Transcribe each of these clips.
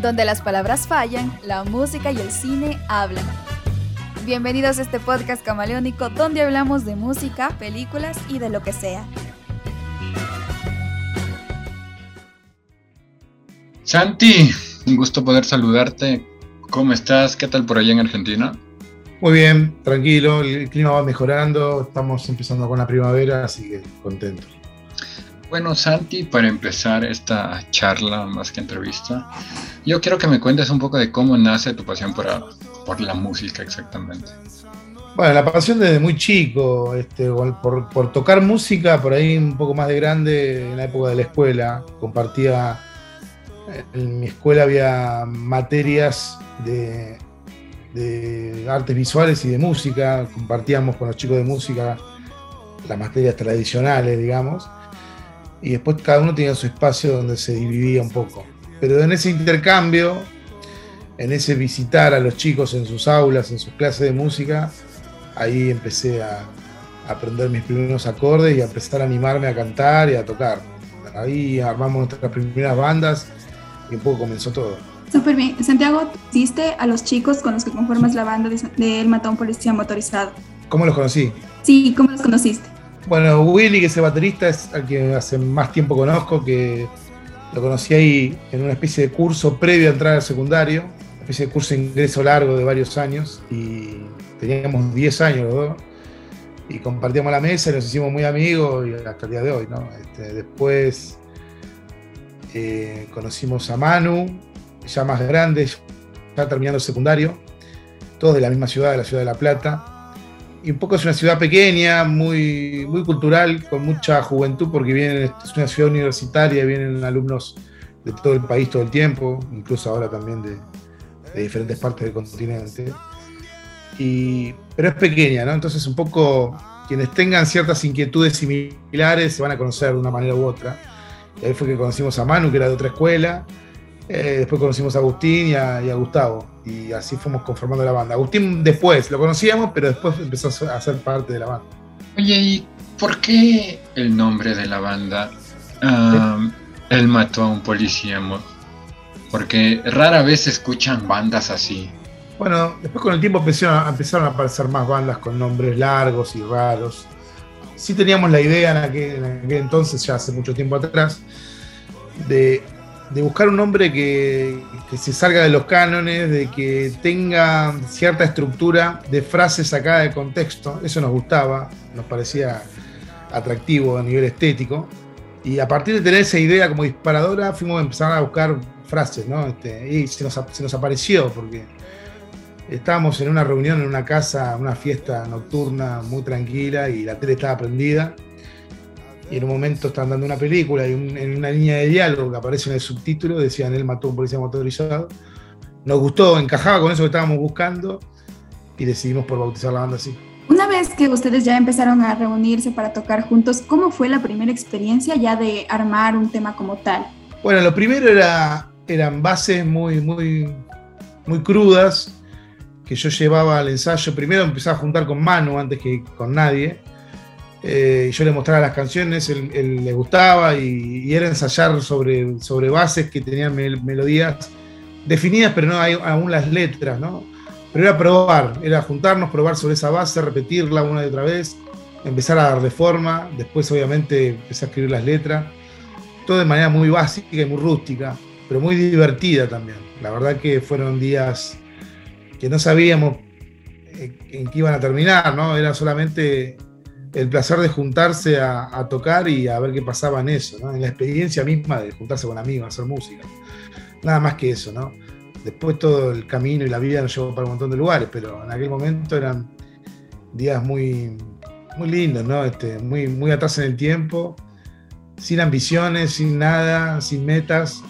Donde las palabras fallan, la música y el cine hablan. Bienvenidos a este podcast camaleónico donde hablamos de música, películas y de lo que sea. Santi, un gusto poder saludarte. ¿Cómo estás? ¿Qué tal por allá en Argentina? Muy bien, tranquilo, el clima va mejorando, estamos empezando con la primavera, así que contento. Bueno, Santi, para empezar esta charla más que entrevista, yo quiero que me cuentes un poco de cómo nace tu pasión por, por la música exactamente. Bueno, la pasión desde muy chico, este, por, por, tocar música, por ahí un poco más de grande, en la época de la escuela, compartía, en mi escuela había materias de, de artes visuales y de música, compartíamos con los chicos de música las materias tradicionales, digamos y después cada uno tenía su espacio donde se dividía un poco. Pero en ese intercambio, en ese visitar a los chicos en sus aulas, en sus clases de música, ahí empecé a, aprender mis primeros acordes y a empezar a animarme a cantar y a tocar. Ahí armamos nuestras primeras bandas y un poco comenzó todo. Súper bien. Santiago, ¿hiciste a los chicos con los que conformas la banda de El Matón Policía Motorizado? ¿Cómo los conocí? Sí, ¿cómo los conociste? Bueno, Willy, que es el baterista, es al que hace más tiempo conozco, que lo conocí ahí en una especie de curso previo a entrar al secundario, una especie de curso de ingreso largo de varios años, y teníamos 10 años los dos, y compartíamos la mesa y nos hicimos muy amigos y hasta el día de hoy, ¿no? Este, después eh, conocimos a Manu, ya más grande, ya terminando el secundario, todos de la misma ciudad, de la ciudad de La Plata y un poco es una ciudad pequeña, muy, muy cultural, con mucha juventud, porque vienen, es una ciudad universitaria, vienen alumnos de todo el país todo el tiempo, incluso ahora también de, diferentes partes del continente. Y, pero es pequeña, ¿no? Entonces un poco quienes tengan ciertas inquietudes similares se van a conocer de una manera u otra. Y ahí fue que conocimos a Manu, que era de otra escuela, eh, después conocimos a Agustín y a, Gustavo. Y así fuimos conformando la banda. Agustín después, lo conocíamos, pero después empezó a ser parte de la banda. Oye, ¿y por qué el nombre de la banda? él mató a un policía. Porque rara vez se escuchan bandas así. Bueno, después con el tiempo empezaron, empezaron a aparecer más bandas con nombres largos y raros. Sí teníamos la idea en aquel entonces, ya hace mucho tiempo atrás, de de buscar un nombre que, se salga de los cánones, de que tenga cierta estructura de frases sacadas de contexto. Eso nos gustaba, nos parecía atractivo a nivel estético. Y a partir de tener esa idea como disparadora, fuimos a empezar a buscar frases, ¿no? Este, y se nos, se nos apareció, porque estábamos en una reunión en una casa, una fiesta nocturna muy tranquila y la tele estaba prendida y en un momento están dando una película y en una línea de diálogo que aparece en el subtítulo decían él mató a un policía motorizado. Nos gustó, encajaba con eso que estábamos buscando y decidimos por bautizar la banda así. Una vez que ustedes ya empezaron a reunirse para tocar juntos, ¿cómo fue la primera experiencia ya de armar un tema como tal? Bueno, lo primero era, eran bases muy, muy, muy crudas que yo llevaba al ensayo. Primero empezaba a juntar con Manu antes que con nadie eh, yo le mostraba las canciones, él, le gustaba y, era ensayar sobre, sobre bases que tenían melodías definidas, pero no hay aún las letras, ¿no? Pero era probar, era juntarnos, probar sobre esa base, repetirla una y otra vez, empezar a darle forma, después obviamente empecé a escribir las letras, todo de manera muy básica y muy rústica, pero muy divertida también. La verdad que fueron días que no sabíamos eh, en qué iban a terminar, ¿no? Era solamente el placer de juntarse a, tocar y a ver qué pasaba en eso, en la experiencia misma de juntarse con amigos, hacer música. Nada más que eso, ¿no? Después todo el camino y la vida nos llevó para un montón de lugares, pero en aquel momento eran días muy, muy lindos, ¿no? Este, muy, muy atrás en el tiempo, sin ambiciones, sin nada, sin metas,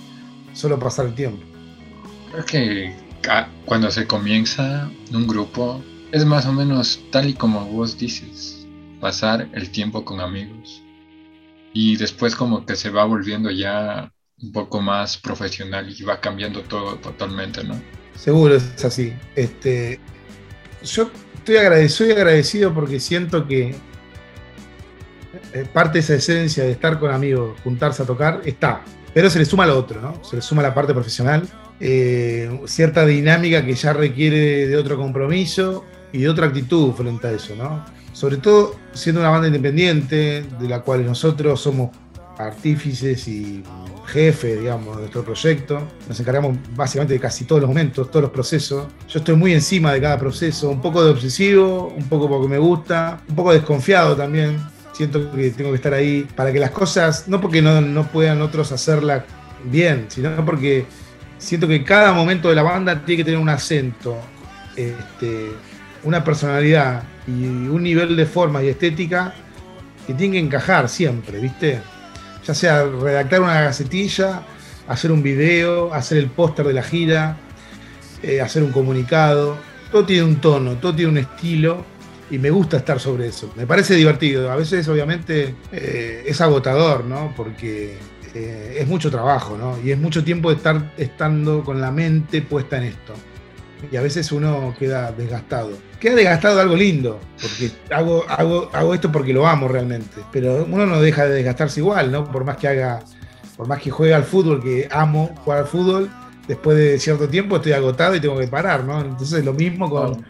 solo pasar el tiempo. Creo que cuando se comienza un grupo es más o menos tal y como vos dices pasar el tiempo con amigos. Y después como que se va volviendo ya un poco más profesional y va cambiando todo totalmente, ¿no? Seguro es así. Este, yo estoy agradecido, agradecido porque siento que eh, parte de esa esencia de estar con amigos, juntarse a tocar, está. pero se le suma lo otro, ¿no? Se le suma la parte profesional, eh, cierta dinámica que ya requiere de otro compromiso y de otra actitud frente a eso, ¿no? Sobre todo siendo una banda independiente, de la cual nosotros somos artífices y jefe, digamos, de nuestro proyecto. Nos encargamos básicamente de casi todos los momentos, todos los procesos. Yo estoy muy encima de cada proceso, un poco de obsesivo, un poco porque me gusta, un poco desconfiado también. Siento que tengo que estar ahí para que las cosas, no porque no, no puedan otros hacerla bien, sino porque siento que cada momento de la banda tiene que tener un acento, este, una personalidad y un nivel de forma y estética que tiene que encajar siempre, ¿viste? Ya sea redactar una gacetilla, hacer un video, hacer el póster de la gira, eh, hacer un comunicado. Todo tiene un tono, todo tiene un estilo y me gusta estar sobre eso. Me parece divertido. A veces, obviamente, eh, es agotador, ¿no? Porque eh, es mucho trabajo, ¿no? Y es mucho tiempo de estar estando con la mente puesta en esto. Y a veces uno queda desgastado. Queda desgastado de algo lindo, porque hago, hago, hago esto porque lo amo realmente. Pero uno no deja de desgastarse igual, ¿no? Por más que haga, por más que juegue al fútbol, que amo jugar al fútbol, después de cierto tiempo estoy agotado y tengo que parar, ¿no? Entonces lo mismo con,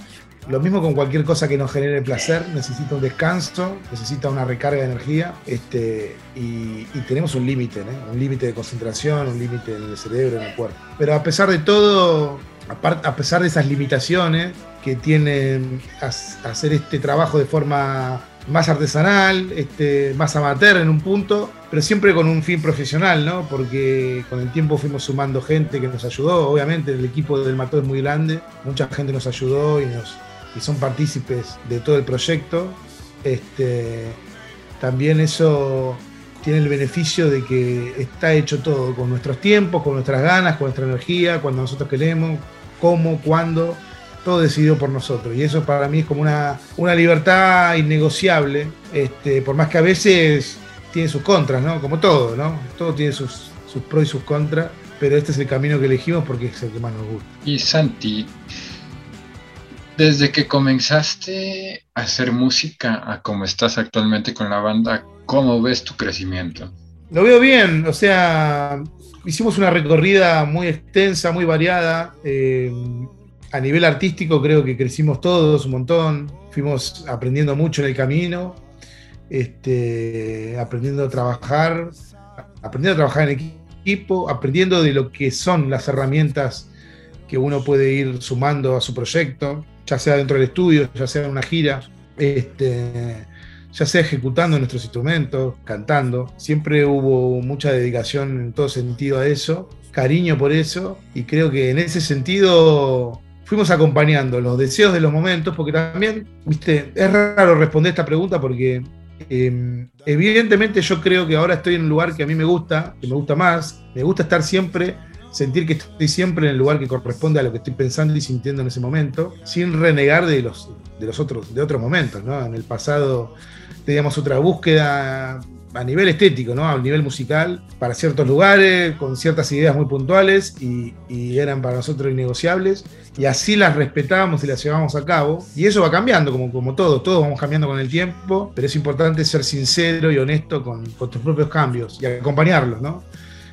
lo mismo con cualquier cosa que nos genere placer, necesita un descanso, necesita una recarga de energía, este, y, tenemos un límite, un límite de concentración, un límite en el cerebro, en el cuerpo. Pero a pesar de todo, a pesar de esas limitaciones que tienen hacer este trabajo de forma más artesanal, este, más amateur en un punto, pero siempre con un fin profesional, ¿no? Porque con el tiempo fuimos sumando gente que nos ayudó, obviamente el equipo del Mató es muy grande, mucha gente nos ayudó y, nos, y son partícipes de todo el proyecto. Este, también eso tiene el beneficio de que está hecho todo con nuestros tiempos, con nuestras ganas, con nuestra energía, cuando nosotros queremos, cómo, cuándo, todo decidido por nosotros. Y eso para mí es como una, una libertad innegociable, este, por más que a veces tiene sus contras, ¿no? Como todo, ¿no? Todo tiene sus, sus pros y sus contras, pero este es el camino que elegimos porque es el que más nos gusta. Y Santi, desde que comenzaste a hacer música a como estás actualmente con la banda, ¿cómo ves tu crecimiento? Lo veo bien, o sea, hicimos una recorrida muy extensa, muy variada. Eh, a nivel artístico creo que crecimos todos un montón, fuimos aprendiendo mucho en el camino, este, aprendiendo a trabajar, aprendiendo a trabajar en equipo, aprendiendo de lo que son las herramientas que uno puede ir sumando a su proyecto, ya sea dentro del estudio, ya sea en una gira. Este, ya sea ejecutando nuestros instrumentos, cantando. Siempre hubo mucha dedicación en todo sentido a eso, cariño por eso, y creo que en ese sentido fuimos acompañando los deseos de los momentos, porque también, viste, es raro responder esta pregunta porque em, evidentemente yo creo que ahora estoy en un lugar que a mí me gusta, que me gusta más, me gusta estar siempre sentir que estoy siempre en el lugar que corresponde a lo que estoy pensando y sintiendo en ese momento, sin renegar de los, de los otros, de otros momentos, ¿no? En el pasado teníamos otra búsqueda a nivel estético, ¿no? A nivel musical, para ciertos lugares, con ciertas ideas muy puntuales y, eran para nosotros innegociables. Y así las respetábamos y las llevábamos a cabo. Y eso va cambiando, como, como todo, todos vamos cambiando con el tiempo, pero es importante ser sincero y honesto con, con tus propios cambios y acompañarlos, ¿no?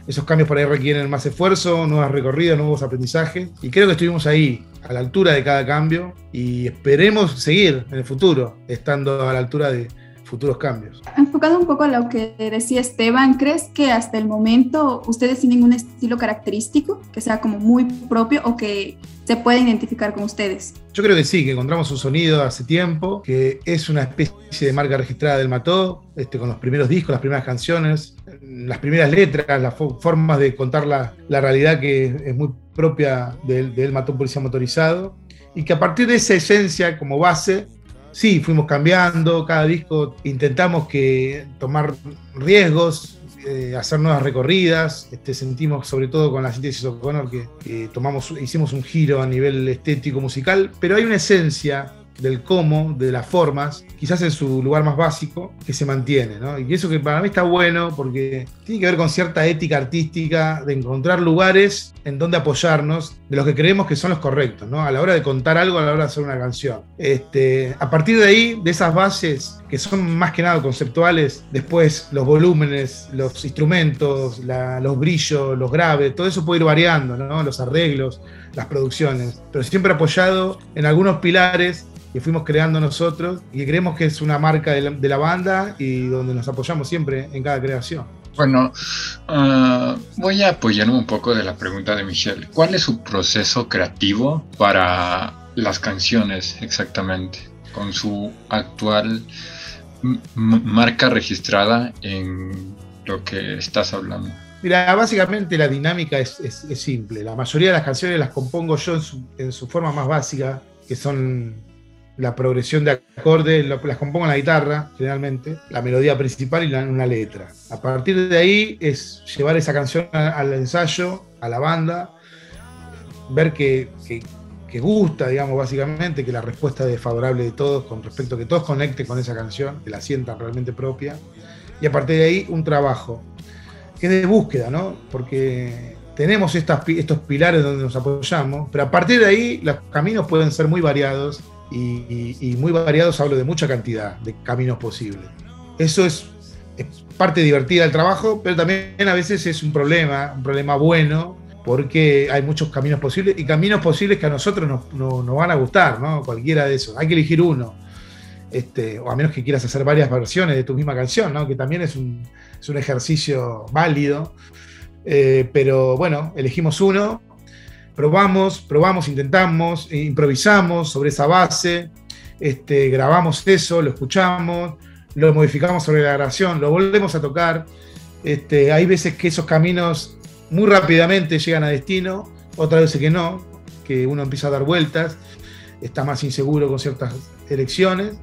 Esos cambios por ahí requieren más esfuerzo, nuevas recorridas, nuevos aprendizajes. Y creo que estuvimos ahí, a la altura de cada cambio. Y esperemos seguir en el futuro, estando a la altura de futuros cambios. Enfocado un poco a lo que decía Esteban, ¿crees que hasta el momento ustedes tienen un estilo característico que sea como muy propio o que se puede identificar con ustedes? Yo creo que sí, que encontramos un sonido hace tiempo, que es una especie de marca registrada del Mató, este, con los primeros discos, las primeras canciones, las primeras letras, las formas de contar la, la, realidad que es muy propia del, del Mató Policía Motorizado, y que a partir de esa esencia como base sí, fuimos cambiando, cada disco intentamos que tomar riesgos, eh, hacer nuevas recorridas, este, sentimos sobre todo con la síntesis O'Connor que, que tomamos, hicimos un giro a nivel estético musical, pero hay una esencia del cómo, de las formas, quizás en su lugar más básico, que se mantiene. Y eso que para mí está bueno porque tiene que ver con cierta ética artística de encontrar lugares en donde apoyarnos de los que creemos que son los correctos. A la hora de contar algo, a la hora de hacer una canción. Este, a partir de ahí, de esas bases que son más que nada conceptuales, después los volúmenes, los instrumentos, los brillos, los graves, todo eso puede ir variando. Los arreglos, las producciones, pero siempre apoyado en algunos pilares que fuimos creando nosotros y que creemos que es una marca de la, banda y donde nos apoyamos siempre en cada creación. Bueno, ah, voy a apoyarme un poco de la pregunta de Michelle. ¿Cuál es su proceso creativo para las canciones exactamente? Con su actual marca registrada en lo que estás hablando. Mira, básicamente la dinámica es, simple. La mayoría de las canciones las compongo yo en su, en su forma más básica, que son la progresión de acordes, las compongo en la guitarra, generalmente, la melodía principal y una letra. A partir de ahí es llevar esa canción al ensayo, a la banda, ver que, gusta, digamos, básicamente, que la respuesta es favorable de todos con respecto a que todos conecten con esa canción, que la sientan realmente propia. Y a partir de ahí, un trabajo, que es de búsqueda, ¿no? Porque tenemos estas, estos pilares donde nos apoyamos, pero a partir de ahí los caminos pueden ser muy variados y, muy variados, hablo de mucha cantidad de caminos posibles. Eso es, parte divertida del trabajo, pero también a veces es un problema, un problema bueno, porque hay muchos caminos posibles y caminos posibles que a nosotros nos, no, van a gustar, ¿no? Cualquiera de esos. Hay que elegir uno. Este, o a menos que quieras hacer varias versiones de tu misma canción, ¿no? que también es un, es un ejercicio válido. Eh, pero bueno, elegimos uno probamos, probamos, intentamos, e improvisamos sobre esa base, este, grabamos eso, lo escuchamos, lo modificamos sobre la grabación, lo volvemos a tocar. Este, hay veces que esos caminos muy rápidamente llegan a destino, otras veces que no, que uno empieza a dar vueltas, está más inseguro con ciertas elecciones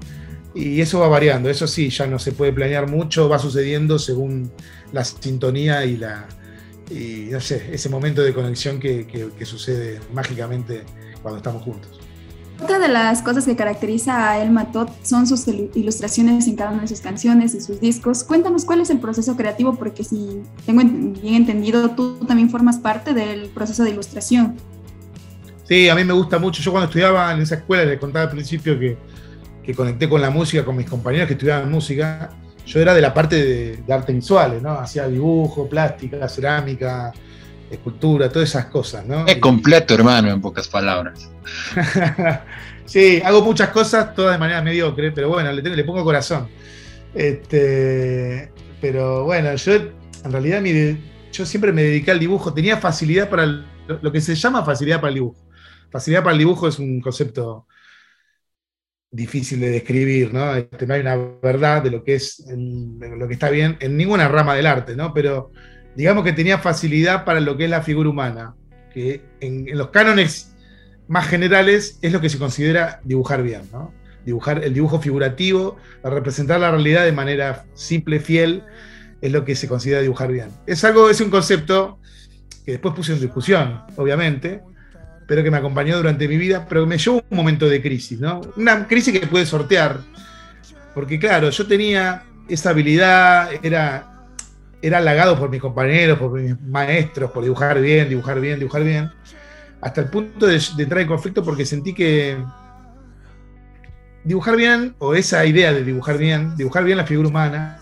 y eso va variando. Eso sí, ya no se puede planear mucho, va sucediendo según la sintonía y la, y no sé, ese momento de conexión que, sucede mágicamente cuando estamos juntos. Otra de las cosas que caracteriza a El Matot son sus ilustraciones en cada una de sus canciones y sus discos. Cuéntanos cuál es el proceso creativo, porque si tengo bien entendido, tú también formas parte del proceso de ilustración. Sí, a mí me gusta mucho. Yo cuando estudiaba en esa escuela, les contaba al principio que, que conecté con la música, con mis compañeros que estudiaban música, yo era de la parte de, arte visuales, ¿no? Hacía dibujo, plástica, cerámica, escultura, todas esas cosas, ¿no? Es completo, hermano, en pocas palabras. sí, hago muchas cosas, todas de manera mediocre, pero bueno, le, le pongo corazón. Este, pero bueno, yo en realidad yo siempre me dediqué al dibujo, tenía facilidad para lo que se llama facilidad para el dibujo. Facilidad para el dibujo es un concepto difícil de describir, ¿no? Este, no hay una verdad de lo que es lo que está bien en ninguna rama del arte, ¿no? Pero digamos que tenía facilidad para lo que es la figura humana, que en, los cánones más generales es lo que se considera dibujar bien, ¿no? Dibujar el dibujo figurativo, representar la realidad de manera simple, fiel, es lo que se considera dibujar bien. Es algo, es un concepto que después puse en discusión, obviamente, pero que me acompañó durante mi vida, pero me llevó un momento de crisis, ¿no? Una crisis que puede sortear, porque claro, yo tenía esa habilidad, era, era halagado por mis compañeros, por mis maestros, por dibujar bien, dibujar bien, dibujar bien, hasta el punto de, entrar en conflicto porque sentí que dibujar bien, o esa idea de dibujar bien, dibujar bien la figura humana,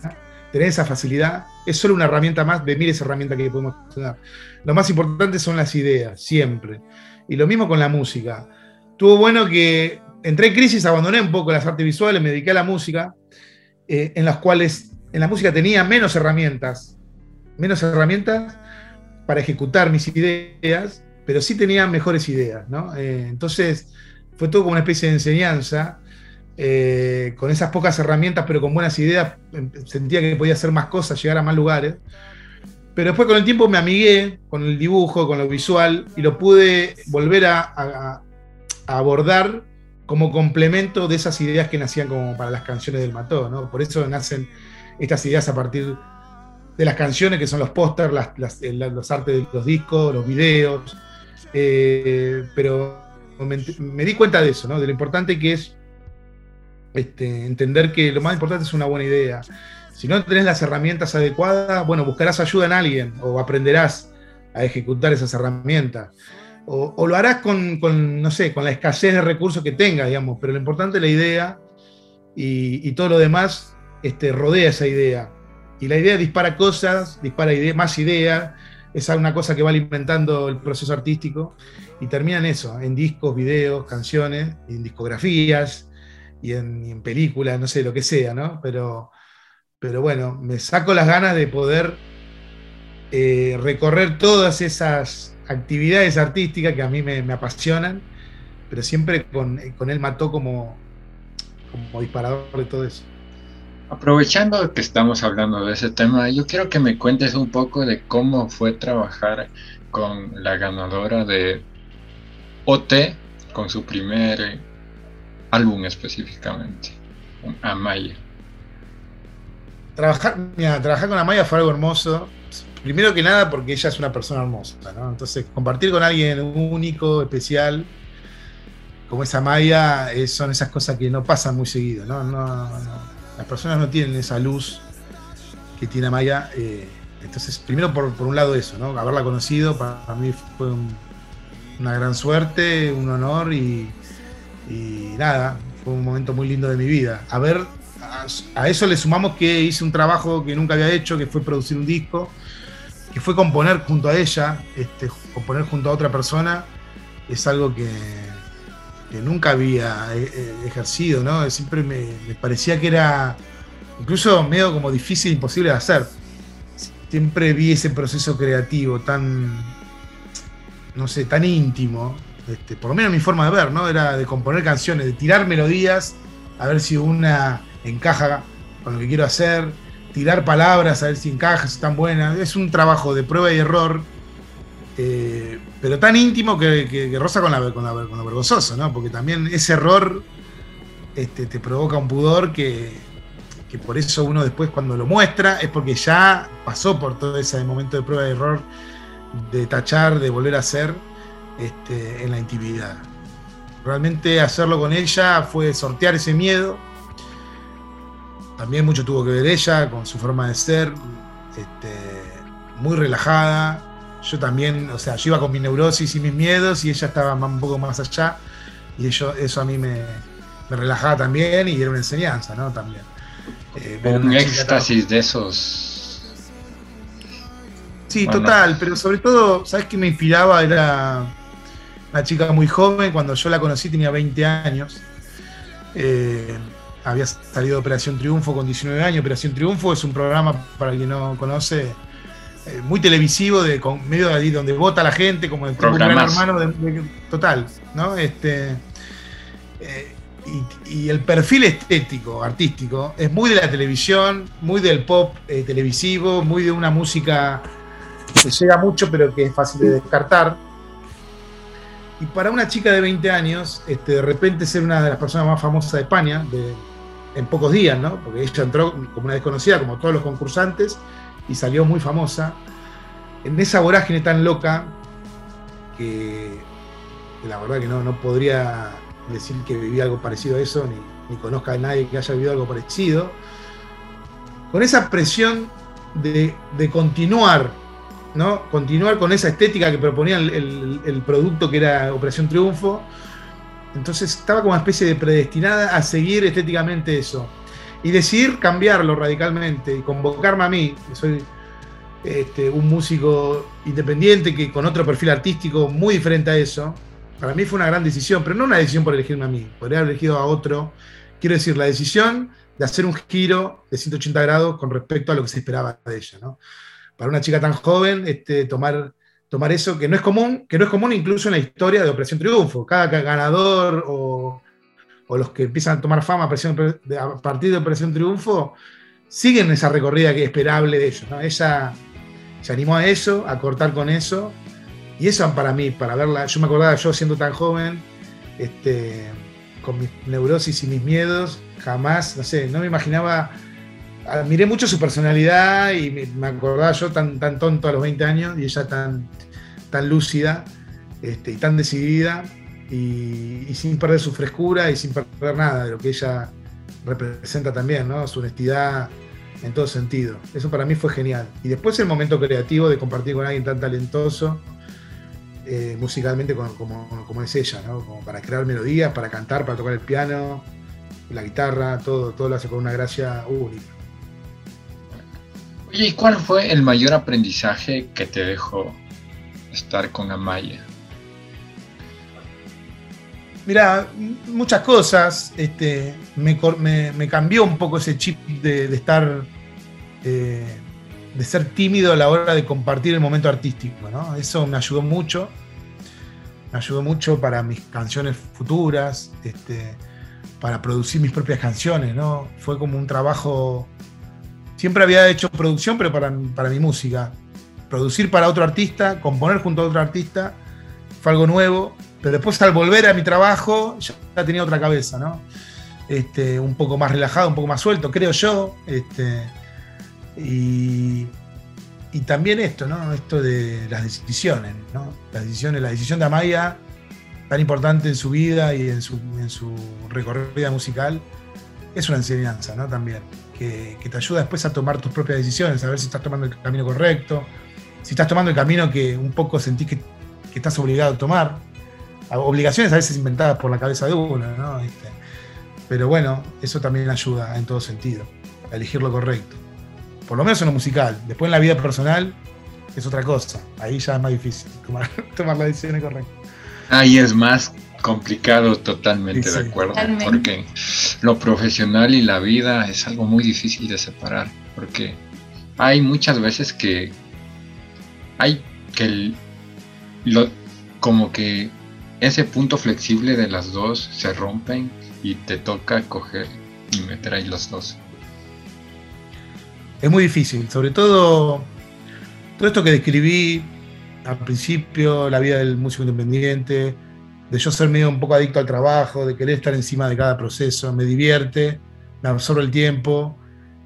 tener esa facilidad, es solo una herramienta más de miles de herramientas que podemos tener. Lo más importante son las ideas, siempre. Y lo mismo con la música. Tuvo bueno que entré en crisis, abandoné un poco las artes visuales, me dediqué a la música, eh, en las cuales en la música tenía menos herramientas, menos herramientas para ejecutar mis ideas, pero sí tenía mejores ideas. ¿no? Eh, entonces fue todo como una especie de enseñanza. Eh, con esas pocas herramientas, pero con buenas ideas, em, sentía que podía hacer más cosas, llegar a más lugares. Pero después con el tiempo me amigué con el dibujo, con lo visual, y lo pude volver a, abordar como complemento de esas ideas que nacían como para las canciones del Mató, ¿no? Por eso nacen estas ideas a partir de las canciones, que son los pósters, los artes de los discos, los videos. Eh, pero me, di cuenta de eso, ¿no? De lo importante que es Este, entender que lo más importante es una buena idea. Si no tenés las herramientas adecuadas, bueno, buscarás ayuda en alguien o aprenderás a ejecutar esas herramientas. O, lo harás con, no sé, con la escasez de recursos que tengas, digamos, pero lo importante es la idea y, todo lo demás este, rodea esa idea. Y la idea dispara cosas, dispara más ideas, es una cosa que va alimentando el proceso artístico y termina en eso, en discos, videos, canciones, en discografías y en, películas, no sé, lo que sea, ¿no? Pero, pero bueno, me saco las ganas de poder eh, recorrer todas esas actividades artísticas que a mí me, apasionan, pero siempre con, con él mató como, como disparador de todo eso. Aprovechando que estamos hablando de ese tema, yo quiero que me cuentes un poco de cómo fue trabajar con la ganadora de OT, con su primer álbum específicamente, Amaya. Trabajar, trabajar con Amaya fue algo hermoso. Primero que nada porque ella es una persona hermosa, ¿no? Entonces, compartir con alguien único, especial, como es Amaya, son esas cosas que no pasan muy seguido, ¿no? las personas no tienen esa luz que tiene Amaya. Eh, entonces, primero por, un lado eso, ¿no? Haberla conocido para, mí fue una gran suerte, un honor y, nada, fue un momento muy lindo de mi vida. A eso le sumamos que hice un trabajo que nunca había hecho, que fue producir un disco, que fue componer junto a ella, este, componer junto a otra persona, es algo que, que nunca había eh, eh, ejercido, ¿no? Siempre me, parecía que era incluso medio como difícil, imposible de hacer. Siempre vi ese proceso creativo tan, no sé, tan íntimo, este, por lo menos mi forma de ver, ¿no? Era de componer canciones, de tirar melodías, a ver si una encaja con lo que quiero hacer, tirar palabras, a ver si encaja, si están buenas. Es un trabajo de prueba y error eh, pero tan íntimo que, roza con, la, con, lo vergonzoso, ¿no? Porque también ese error este, te provoca un pudor que, por eso uno después cuando lo muestra es porque ya pasó por todo ese momento de prueba de error, de tachar, de volver a hacer este, en la intimidad. Realmente hacerlo con ella fue sortear ese miedo. También mucho tuvo que ver ella con su forma de ser, este, muy relajada, yo también, o sea, yo iba con mi neurosis y mis miedos y ella estaba un poco más allá y eso, eso a mí me, relajaba también y era una enseñanza, ¿no? También. Eh, un éxtasis de esos. Sí, total, pero sobre todo, ¿sabes qué me inspiraba? Era una chica muy joven, cuando yo la conocí tenía 20 años. Eh, había salido de Operación Triunfo con 19 años. Operación Triunfo es un programa, para quien no conoce, eh, muy televisivo, de con, medio de ahí donde vota la gente, como el gran hermano total, ¿no? Este, eh, y, el perfil estético, artístico, es muy de la televisión, muy del pop eh, televisivo, muy de una música que llega mucho, pero que es fácil de descartar. Y para una chica de 20 años, este, de repente ser una de las personas más famosas de España, en pocos días, ¿no? Porque ella entró como una desconocida, como todos los concursantes, y salió muy famosa, en esa vorágine tan loca que, la verdad que no, no podría decir que viví algo parecido a eso, ni, conozca a nadie que haya vivido algo parecido, con esa presión de, continuar, ¿no? Continuar con esa estética que proponía el, el, producto que era Operación Triunfo. Entonces estaba como una especie de predestinada a seguir estéticamente eso y decidir cambiarlo radicalmente y convocarme a mí, que soy este, un músico independiente que con otro perfil artístico muy diferente a eso, para mí fue una gran decisión, pero no una decisión por elegirme a mí, podría haber elegido a otro. Quiero decir, la decisión de hacer un giro de 180 grados con respecto a lo que se esperaba de ella. ¿no? Para una chica tan joven, este, tomar, tomar eso, que no es común, que no es común incluso en la historia de Operación Triunfo. Cada ganador o o los que empiezan a tomar fama a partir de Operación Triunfo, siguen esa recorrida que es esperable de ellos. Ella se animó a eso, a cortar con eso, y eso para mí, para verla, yo me acordaba yo siendo tan joven, este, con mis neurosis y mis miedos, jamás, no sé, no me imaginaba, admiré mucho su personalidad y me, acordaba yo tan, tan tonto a los 20 años y ella tan, tan lúcida este, y tan decidida y, sin perder su frescura y sin perder nada de lo que ella representa también, ¿no? Su honestidad en todo sentido. Eso para mí fue genial. Y después el momento creativo de compartir con alguien tan talentoso, eh, musicalmente como, es ella, ¿no? Como para crear melodías, para cantar, para tocar el piano, la guitarra, todo, todo lo hace con una gracia única. Oye, ¿y cuál fue el mayor aprendizaje que te dejó estar con Amaya? Mira, muchas cosas. Este, me, cambió un poco ese chip de, estar, eh, de ser tímido a la hora de compartir el momento artístico. ¿no? Eso me ayudó mucho. Me ayudó mucho para mis canciones futuras, este, para producir mis propias canciones. ¿no? Fue como un trabajo. Siempre había hecho producción, pero para, para mi música. Producir para otro artista, componer junto a otro artista, fue algo nuevo pero después al volver a mi trabajo ya tenía otra cabeza, ¿no? Este, un poco más relajado, un poco más suelto, creo yo. Este, y, también esto, ¿no? Esto de las decisiones, ¿no? Las decisiones, la decisión de Amaya, tan importante en su vida y en su, en su recorrida musical, es una enseñanza, ¿no? También, que, te ayuda después a tomar tus propias decisiones, a ver si estás tomando el camino correcto, si estás tomando el camino que un poco sentís que, que estás obligado a tomar obligaciones a veces inventadas por la cabeza de uno, ¿no? Este, pero bueno, eso también ayuda en todo sentido, a elegir lo correcto. Por lo menos en lo musical. Después en la vida personal es otra cosa. Ahí ya es más difícil tomar, tomar las decisiones correctas. Ahí es más complicado, totalmente de acuerdo. Porque lo profesional y la vida es algo muy difícil de separar. Porque hay muchas veces que hay que lo, como que ese punto flexible de las dos se rompen y te toca coger y meter ahí los dos. Es muy difícil, sobre todo todo esto que describí al principio, la vida del músico independiente, de yo ser medio un poco adicto al trabajo, de querer estar encima de cada proceso, me divierte, me absorbe el tiempo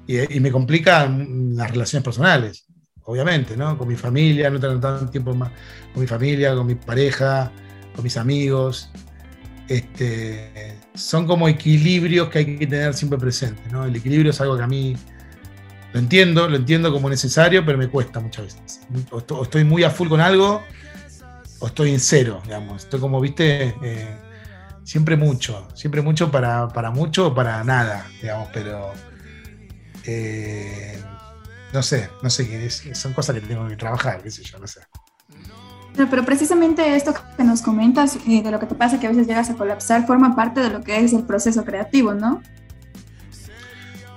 y, me complica las relaciones personales, obviamente, ¿no? Con mi familia, no tener tanto tiempo más con mi familia, con mi pareja, con mis amigos. Este, son como equilibrios que hay que tener siempre presentes. ¿no? El equilibrio es algo que a mí lo entiendo, lo entiendo como necesario, pero me cuesta muchas veces. O estoy muy a full con algo, o estoy en cero, digamos. Estoy como, viste, eh, siempre mucho, siempre mucho para, para mucho o para nada, digamos, pero eh, no sé, no sé, son cosas que tengo que trabajar, qué sé yo, no sé. Pero precisamente esto que nos comentas eh, de lo que te pasa, que a veces llegas a colapsar, forma parte de lo que es el proceso creativo, ¿no?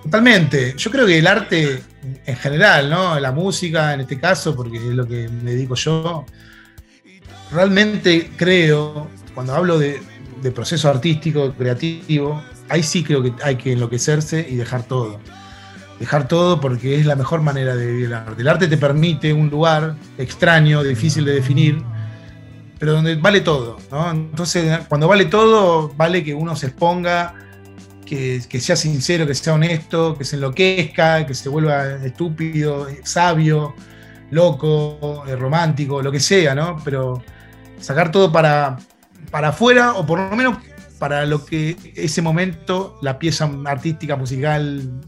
Totalmente. Yo creo que el arte en general, ¿no? La música en este caso, porque es lo que me dedico yo, realmente creo, cuando hablo de, proceso artístico, creativo, ahí sí creo que hay que enloquecerse y dejar todo dejar todo porque es la mejor manera de vivir el arte. El arte te permite un lugar extraño, difícil de definir, pero donde vale todo. Entonces, cuando vale todo, vale que uno se exponga, que, sea sincero, que sea honesto, que se enloquezca, que se vuelva estúpido, sabio, loco, eh, romántico, lo que sea, ¿no? Pero sacar todo para, para afuera, o por lo menos para lo que ese momento, la pieza artística, musical,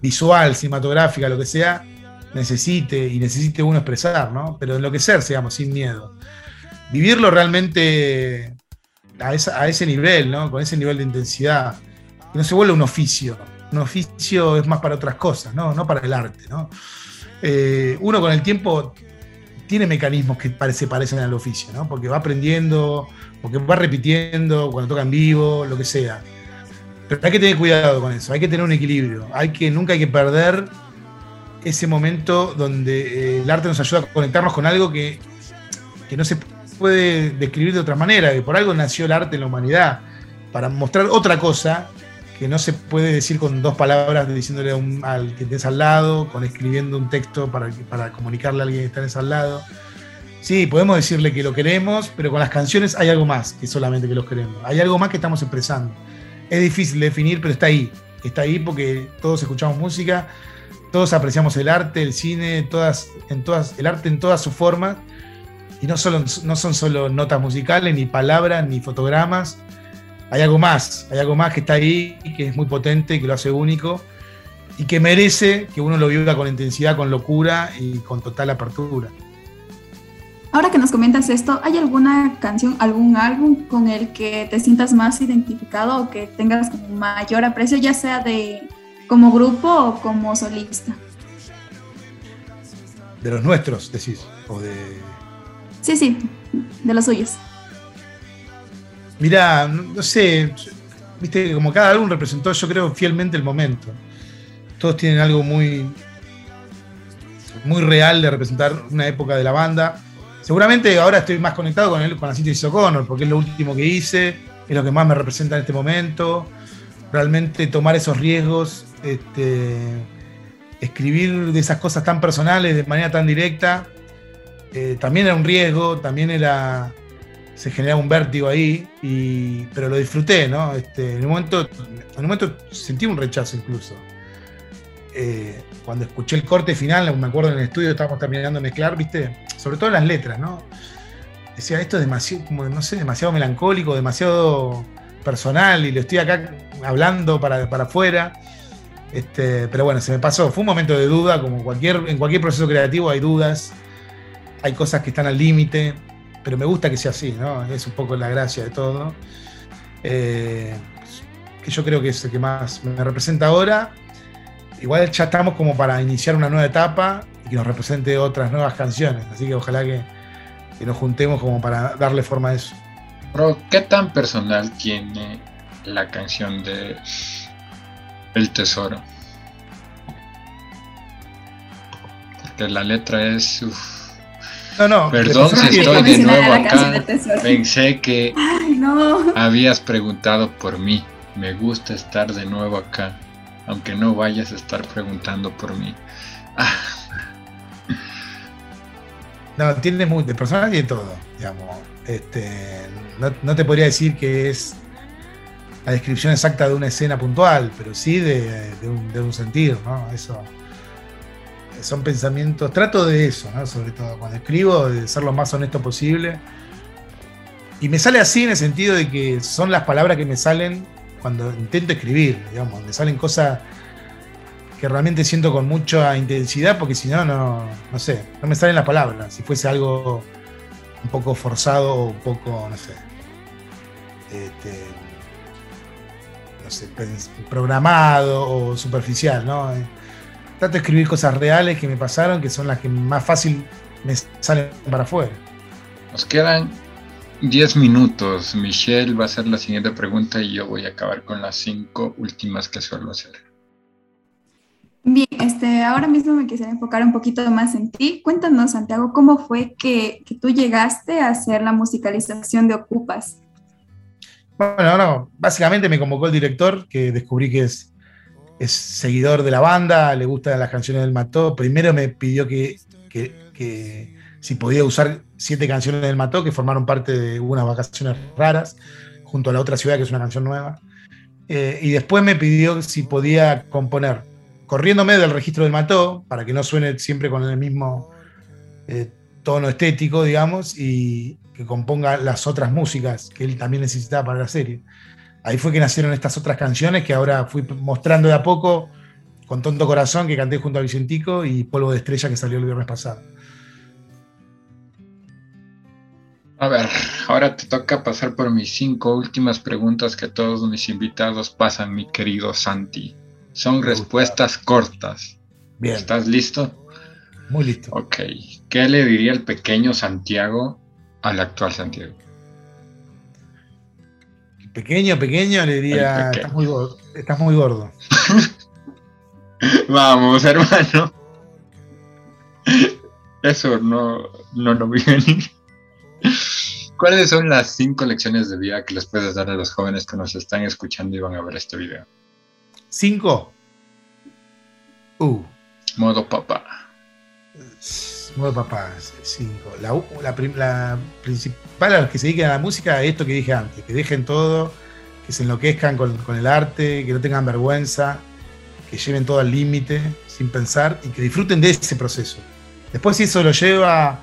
visual, cinematográfica, lo que sea, necesite y necesite uno expresar, ¿no? Pero enloquecerse, digamos, sin miedo. Vivirlo realmente a, ese nivel, ¿no? Con ese nivel de intensidad. Que no se vuelve un oficio. Un oficio es más para otras cosas, ¿no? No para el arte, ¿no? Eh, uno con el tiempo tiene mecanismos que se parecen al oficio, ¿no? Porque va aprendiendo, porque va repitiendo cuando toca en vivo, lo que sea. Pero hay que tener cuidado con eso, hay que tener un equilibrio, hay que, nunca hay que perder ese momento donde eh, el arte nos ayuda a conectarnos con algo que, no se puede describir de otra manera, que por algo nació el arte en la humanidad, para mostrar otra cosa que no se puede decir con dos palabras diciéndole al que estés al lado, con escribiendo un texto para, para comunicarle a alguien que está al lado. Sí, podemos decirle que lo queremos, pero con las canciones hay algo más que solamente que los queremos. Hay algo más que estamos expresando es difícil de definir, pero está ahí. Está ahí porque todos escuchamos música, todos apreciamos el arte, el cine, todas, en todas, el arte en todas sus formas. Y no, solo, no son solo notas musicales, ni palabras, ni fotogramas. Hay algo más, hay algo más que está ahí, que es muy potente, que lo hace único y que merece que uno lo viva con intensidad, con locura y con total apertura. Ahora que nos comentas esto, ¿hay alguna canción, algún álbum con el que te sientas más identificado o que tengas mayor aprecio, ya sea de como grupo o como solista? De los nuestros, decís, o de... Sí, sí, de los suyos. Mira, no sé, viste, como cada álbum representó, yo creo, fielmente el momento. Todos tienen algo muy, muy real de representar una época de la banda Seguramente ahora estoy más conectado con él, con la síntesis O'Connor, porque es lo último que hice, es lo que más me representa en este momento. Realmente tomar esos riesgos, este, escribir de esas cosas tan personales de manera tan directa, eh, también era un riesgo, también era. Se generaba un vértigo ahí, pero lo disfruté, ¿no? Este, en, un momento, en un momento sentí un rechazo incluso. Eh, cuando escuché el corte final, me acuerdo en el estudio, estábamos terminando de mezclar, ¿viste? Sobre todo las letras, ¿no? Decía, esto es demasiado, como, no sé, demasiado melancólico, demasiado personal, y lo estoy acá hablando para, para afuera. Este, pero bueno, se me pasó. Fue un momento de duda, como cualquier, en cualquier proceso creativo hay dudas, hay cosas que están al límite, pero me gusta que sea así, ¿no? Es un poco la gracia de todo. Eh, que yo creo que es el que más me representa ahora igual ya estamos como para iniciar una nueva etapa y que nos represente otras nuevas canciones. Así que ojalá que, nos juntemos como para darle forma a eso. Pero, ¿qué tan personal tiene la canción de El Tesoro? Porque la letra es. No, no. Perdón si estoy de nuevo acá. Pensé que habías preguntado por mí. Me gusta estar de nuevo acá aunque no vayas a estar preguntando por mí. Ah. No, tiene muy, de personal y de todo, digamos. Este, no, te podría decir que es la descripción exacta de una escena puntual, pero sí de, un, de sentir, ¿no? Eso son pensamientos, trato de eso, ¿no? Sobre todo cuando escribo, de ser lo más honesto posible. Y me sale así en el sentido de que son las palabras que me salen cuando intento escribir, digamos, me salen cosas que realmente siento con mucha intensidad, porque si no, no, no sé, no me salen las palabras. Si fuese algo un poco forzado o un poco, no sé, este, no sé, programado o superficial, ¿no? Trato de escribir cosas reales que me pasaron, que son las que más fácil me salen para afuera. Nos quedan 10 minutos. Michelle va a hacer la siguiente pregunta y yo voy a acabar con las cinco últimas que suelo hacer. Bien, este, ahora mismo me quisiera enfocar un poquito más en ti. Cuéntanos, Santiago, ¿cómo fue que, tú llegaste a hacer la musicalización de Ocupas? Bueno, no, básicamente me convocó el director, que descubrí que es, es seguidor de la banda, le gustan las canciones del Mató. Primero me pidió que, si podía usar siete canciones del Mató que formaron parte de unas vacaciones raras, junto a la otra ciudad, que es una canción nueva. Eh, y después me pidió si podía componer, corriéndome del registro del Mató, para que no suene siempre con el mismo eh, tono estético, digamos, y que componga las otras músicas que él también necesitaba para la serie. Ahí fue que nacieron estas otras canciones que ahora fui mostrando de a poco, con Tonto Corazón, que canté junto a Vicentico, y Polvo de Estrella, que salió el viernes pasado. A ver, ahora te toca pasar por mis cinco últimas preguntas que todos mis invitados pasan, mi querido Santi. Son respuestas cortas. Bien. ¿Estás listo? Muy listo. Ok. ¿Qué le diría el pequeño Santiago al actual Santiago? Pequeño, pequeño le diría, estás muy gordo. Estás muy gordo. Vamos, hermano. Eso no, no lo vi. ¿Cuáles son las cinco lecciones de vida que les puedes dar a los jóvenes que nos están escuchando y van a ver este video? ¿Cinco? Uh. Modo papá. Modo papá, cinco. La, la, principal a los que se dediquen a la música es esto que dije antes, que dejen todo, que se enloquezcan con, con el arte, que no tengan vergüenza, que lleven todo al límite sin pensar y que disfruten de ese proceso. Después si eso lo lleva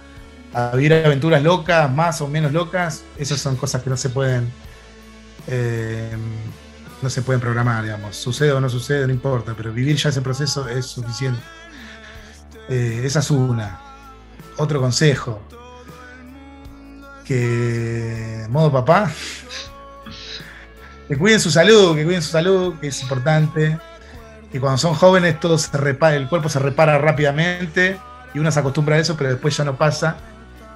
a vivir aventuras locas, más o menos locas, esas son cosas que no se pueden eh, no se pueden programar, digamos. Sucede o no sucede, no importa, pero vivir ya ese proceso es suficiente. Eh, esa es una. Otro consejo. Que modo papá. Que cuiden su salud, que cuiden su salud, que es importante. Que cuando son jóvenes todo se repara, el cuerpo se repara rápidamente y uno se acostumbra a eso, pero después ya no pasa.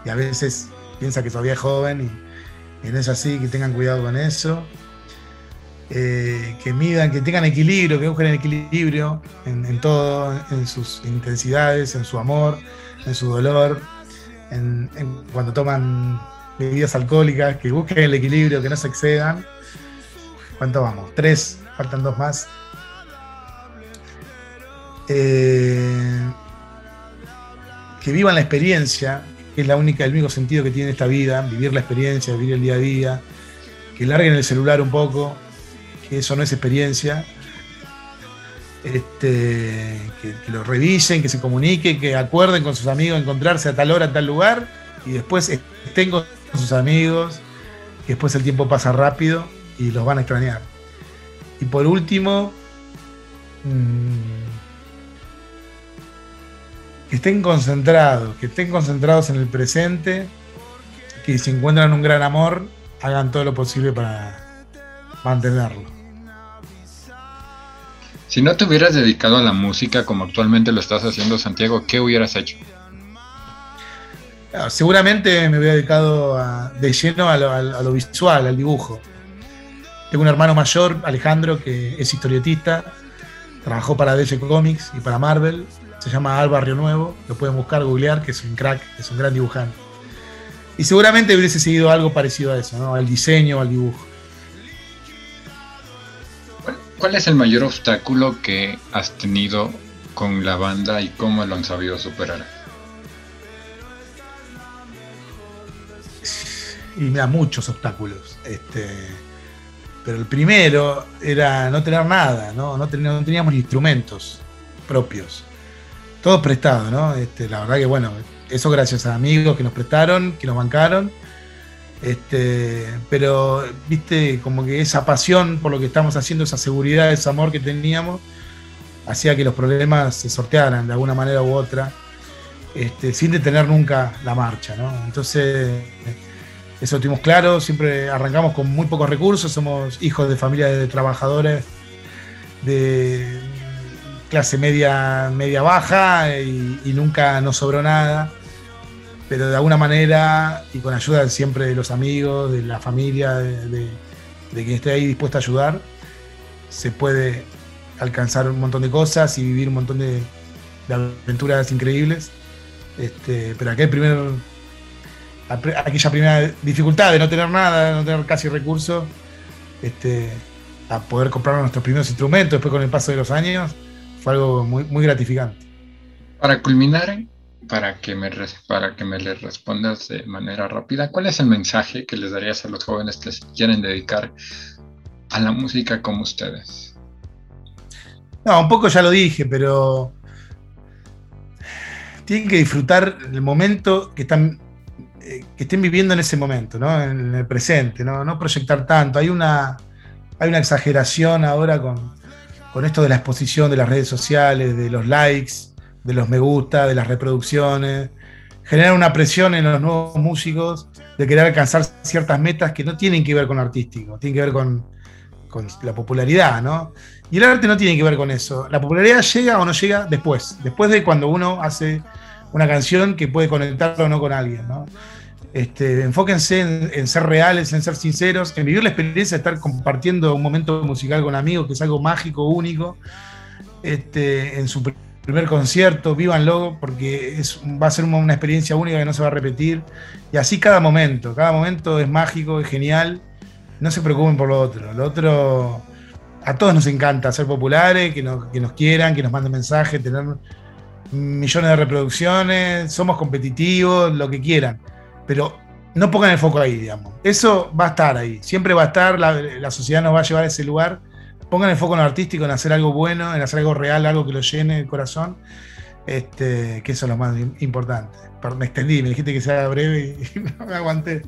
Y a veces piensa que todavía es joven y, no es así, que tengan cuidado con eso. Eh, que midan, que tengan equilibrio, que busquen equilibrio en, todo, en sus intensidades, en su amor, en su dolor, en, cuando toman bebidas alcohólicas, que busquen el equilibrio, que no se excedan. ¿Cuánto vamos? Tres, faltan dos más. Eh, que vivan la experiencia, que es la única, el único sentido que tiene esta vida, vivir la experiencia, vivir el día a día, que larguen el celular un poco, que eso no es experiencia, este, que, lo revisen, que se comuniquen, que acuerden con sus amigos encontrarse a tal hora, a tal lugar, y después estén con sus amigos, que después el tiempo pasa rápido y los van a extrañar. Y por último, mm, que estén concentrados, que estén concentrados en el presente, que si encuentran un gran amor, hagan todo lo posible para mantenerlo. Si no te hubieras dedicado a la música como actualmente lo estás haciendo, Santiago, ¿qué hubieras hecho? Ah, seguramente me hubiera dedicado de lleno a lo, visual, al dibujo. Tengo un hermano mayor, Alejandro, que es historietista, trabajó para DC Comics y para Marvel, se llama Al Barrio Nuevo, lo pueden buscar, googlear, que es un crack, es un gran dibujante. Y seguramente hubiese seguido algo parecido a eso, ¿no? al diseño, al dibujo. ¿Cuál es el mayor obstáculo que has tenido con la banda y cómo lo han sabido superar? Y me da muchos obstáculos. Este, pero el primero era no tener nada, ¿no? No, teníamos instrumentos propios. Todos prestados, ¿no? Este, la verdad que bueno, eso gracias a amigos que nos prestaron, que nos bancaron este, pero, viste, como que esa pasión por lo que estamos haciendo, esa seguridad, ese amor que teníamos, hacía que los problemas se sortearan de alguna manera u otra, este, sin detener nunca la marcha. Entonces, eso tuvimos claro, siempre arrancamos con muy pocos recursos, somos hijos de familias de trabajadores de clase media, media baja y nunca nos sobró nada pero de alguna manera y con ayuda siempre de los amigos, de la familia, de, quien esté ahí dispuesto a ayudar, se puede alcanzar un montón de cosas y vivir un montón de, aventuras increíbles. Este, pero aquel primer, aquella primera dificultad de no tener nada, de no tener casi recursos, este, a poder comprar nuestros primeros instrumentos después con el paso de los años, fue algo muy, muy gratificante. Para culminar, para que me para que me le respondas de manera rápida, ¿cuál es el mensaje que les darías a los jóvenes que se quieren dedicar a la música como ustedes? No, un poco ya lo dije, pero tienen que disfrutar el momento que están eh, que estén viviendo en ese momento, ¿no? En el presente, ¿no? No proyectar tanto. Hay una, hay una exageración ahora con, con esto de la exposición de las redes sociales, de los likes de los me gusta, de las reproducciones, generar una presión en los nuevos músicos de querer alcanzar ciertas metas que no tienen que ver con artístico, tienen que ver con, la popularidad, ¿no? Y el arte no tiene que ver con eso. La popularidad llega o no llega después, después de cuando uno hace una canción que puede conectar o no con alguien, ¿no? Este, enfóquense en, ser reales, en ser sinceros, en vivir la experiencia de estar compartiendo un momento musical con amigos, que es algo mágico, único, este, en su primer concierto, vívanlo, porque es, va a ser una experiencia única que no se va a repetir. Y así cada momento, cada momento es mágico, es genial. No se preocupen por lo otro. Lo otro, a todos nos encanta ser populares, que nos, que nos quieran, que nos manden mensajes, tener millones de reproducciones, somos competitivos, lo que quieran. Pero no pongan el foco ahí, digamos. Eso va a estar ahí, siempre va a estar, la, la sociedad nos va a llevar a ese lugar pongan el foco en lo artístico, en hacer algo bueno, en hacer algo real, algo que lo llene el corazón, este, que eso es lo más importante. Me extendí, me dijiste que sea breve y no me aguanté.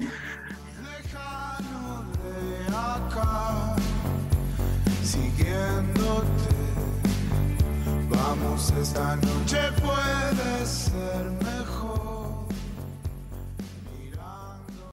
siguiéndote. Vamos, esta noche puede ser mejor.